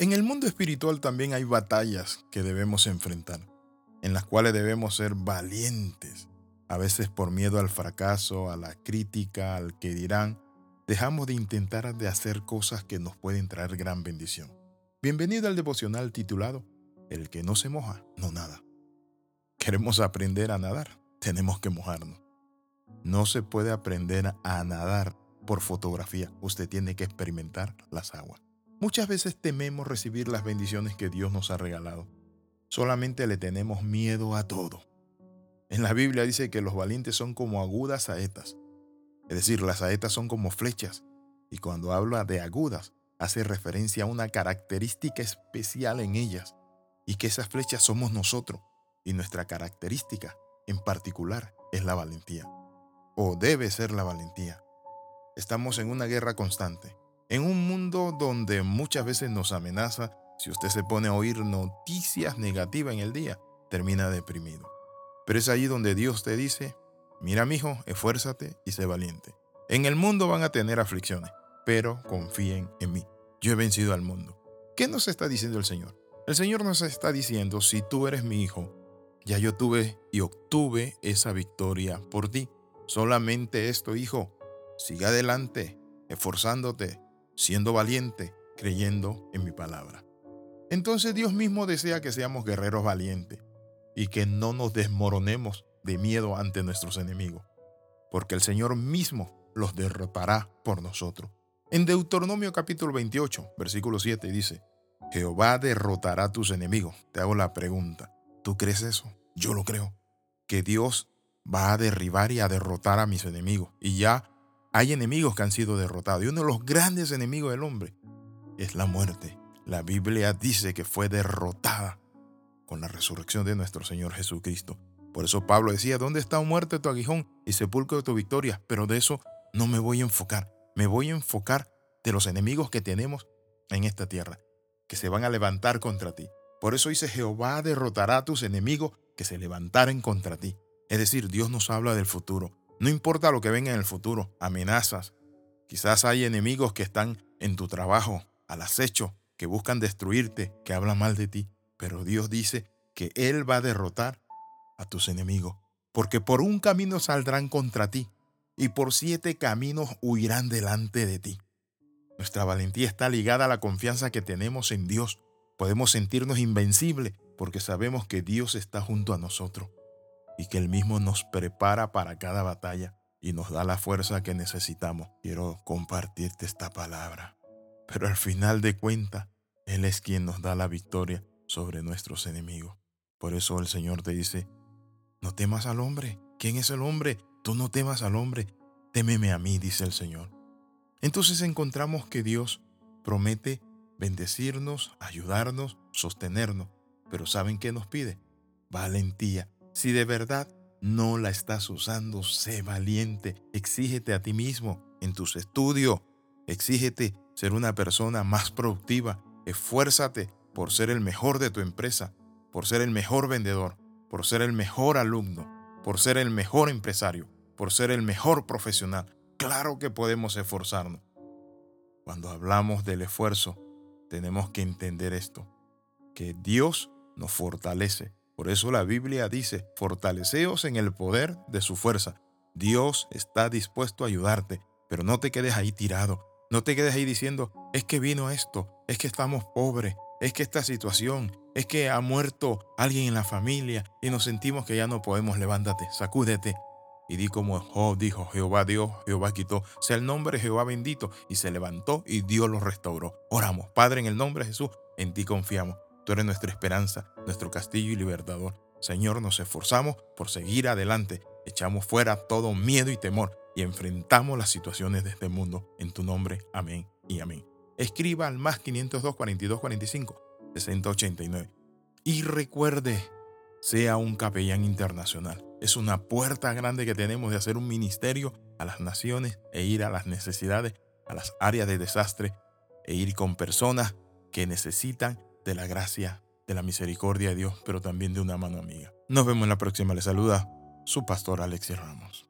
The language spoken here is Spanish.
En el mundo espiritual también hay batallas que debemos enfrentar, en las cuales debemos ser valientes. A veces por miedo al fracaso, a la crítica, al que dirán, dejamos de intentar de hacer cosas que nos pueden traer gran bendición. Bienvenido al devocional titulado El que no se moja, no nada. Queremos aprender a nadar, tenemos que mojarnos. No se puede aprender a nadar por fotografía, usted tiene que experimentar las aguas. Muchas veces tememos recibir las bendiciones que Dios nos ha regalado. Solamente le tenemos miedo a todo. En la Biblia dice que los valientes son como agudas saetas. Es decir, las saetas son como flechas. Y cuando habla de agudas, hace referencia a una característica especial en ellas. Y que esas flechas somos nosotros. Y nuestra característica en particular es la valentía. O debe ser la valentía. Estamos en una guerra constante en un mundo donde muchas veces nos amenaza, si usted se pone a oír noticias negativas en el día, termina deprimido. Pero es allí donde Dios te dice, mira mi hijo, esfuérzate y sé valiente. En el mundo van a tener aflicciones, pero confíen en mí. Yo he vencido al mundo. ¿Qué nos está diciendo el Señor? El Señor nos está diciendo, si tú eres mi hijo, ya yo tuve y obtuve esa victoria por ti. Solamente esto, hijo, siga adelante, esforzándote, siendo valiente, creyendo en mi palabra. Entonces Dios mismo desea que seamos guerreros valientes y que no nos desmoronemos de miedo ante nuestros enemigos, porque el Señor mismo los derrotará por nosotros. En Deuteronomio capítulo 28, versículo 7 dice, Jehová derrotará a tus enemigos. Te hago la pregunta, ¿tú crees eso? Yo lo creo. Que Dios va a derribar y a derrotar a mis enemigos. Y ya hay enemigos que han sido derrotados y uno de los grandes enemigos del hombre es la muerte. La Biblia dice que fue derrotada con la resurrección de nuestro Señor Jesucristo. Por eso Pablo decía, ¿dónde está muerte tu aguijón y sepulcro de tu victoria? Pero de eso no me voy a enfocar. Me voy a enfocar de los enemigos que tenemos en esta tierra, que se van a levantar contra ti. Por eso dice, Jehová derrotará a tus enemigos que se levantaren contra ti. Es decir, Dios nos habla del futuro. No importa lo que venga en el futuro, amenazas. Quizás hay enemigos que están en tu trabajo, al acecho, que buscan destruirte, que hablan mal de ti. Pero Dios dice que Él va a derrotar a tus enemigos, porque por un camino saldrán contra ti y por siete caminos huirán delante de ti. Nuestra valentía está ligada a la confianza que tenemos en Dios. Podemos sentirnos invencibles porque sabemos que Dios está junto a nosotros y que Él mismo nos prepara para cada batalla y nos da la fuerza que necesitamos. Quiero compartirte esta palabra. Pero al final de cuentas, Él es quien nos da la victoria sobre nuestros enemigos. Por eso el Señor te dice, no temas al hombre. ¿Quién es el hombre? Tú no temas al hombre. Témeme a mí, dice el Señor. Entonces encontramos que Dios promete bendecirnos, ayudarnos, sostenernos. Pero ¿saben qué nos pide? Valentía si de verdad no la estás usando, sé valiente, exígete a ti mismo en tus estudios, exígete ser una persona más productiva, esfuérzate por ser el mejor de tu empresa, por ser el mejor vendedor, por ser el mejor alumno, por ser el mejor empresario, por ser el mejor profesional. Claro que podemos esforzarnos. Cuando hablamos del esfuerzo, tenemos que entender esto, que Dios nos fortalece por eso la Biblia dice, fortaleceos en el poder de su fuerza. Dios está dispuesto a ayudarte, pero no te quedes ahí tirado. No te quedes ahí diciendo, es que vino esto, es que estamos pobres, es que esta situación, es que ha muerto alguien en la familia y nos sentimos que ya no podemos. Levántate, sacúdete. Y di como dijo, Jehová Dios, Jehová quitó, sea el nombre Jehová bendito. Y se levantó y Dios lo restauró. Oramos, Padre, en el nombre de Jesús, en ti confiamos. Tú eres nuestra esperanza, nuestro castillo y libertador. Señor, nos esforzamos por seguir adelante, echamos fuera todo miedo y temor y enfrentamos las situaciones de este mundo. En tu nombre, amén y amén. Escriba al más 502 42 45 689. Y recuerde, sea un capellán internacional. Es una puerta grande que tenemos de hacer un ministerio a las naciones e ir a las necesidades, a las áreas de desastre e ir con personas que necesitan de la gracia, de la misericordia de Dios, pero también de una mano amiga. Nos vemos en la próxima. Le saluda su pastor Alexis Ramos.